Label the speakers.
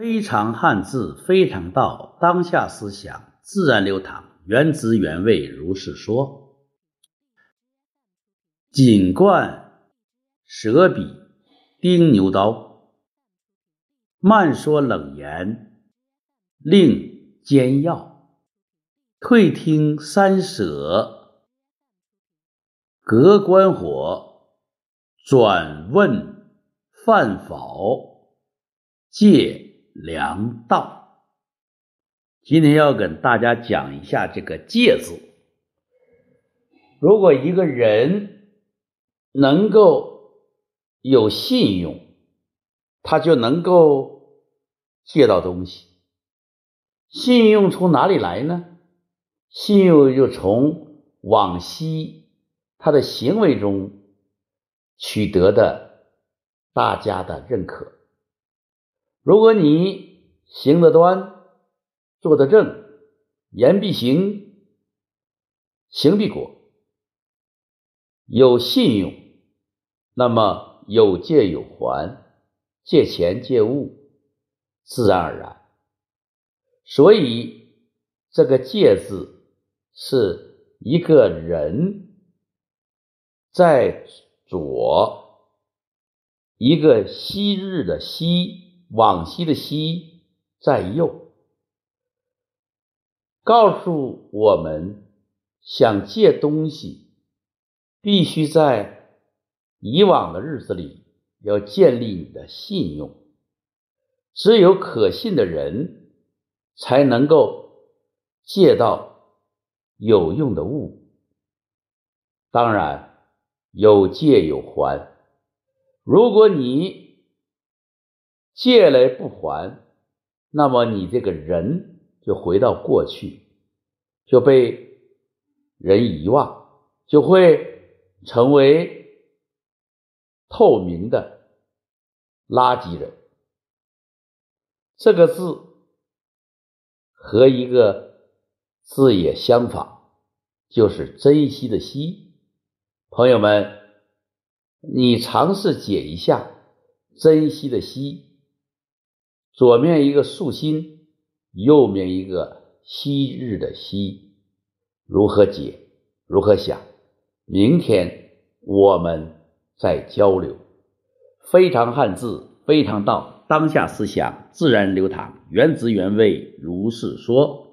Speaker 1: 非常汉字，非常道，当下思想自然流淌，原汁原味，如是说。锦冠蛇笔钉牛刀，慢说冷言令煎药，退听三舍隔关火，转问饭否借。良道，今天要跟大家讲一下这个“戒”字。如果一个人能够有信用，他就能够借到东西。信用从哪里来呢？信用就从往昔他的行为中取得的大家的认可。如果你行得端，坐得正，言必行，行必果，有信用，那么有借有还，借钱借物，自然而然。所以这个“借”字是一个人在左，一个昔日的昔。往昔的昔在右，告诉我们，想借东西，必须在以往的日子里要建立你的信用。只有可信的人，才能够借到有用的物。当然，有借有还。如果你借来不还，那么你这个人就回到过去，就被人遗忘，就会成为透明的垃圾人。这个字和一个字也相仿，就是珍惜的惜。朋友们，你尝试解一下珍惜的惜。左面一个竖心，右面一个昔日的昔，如何解？如何想？明天我们再交流。非常汉字，非常道，当下思想自然流淌，原汁原味，如是说。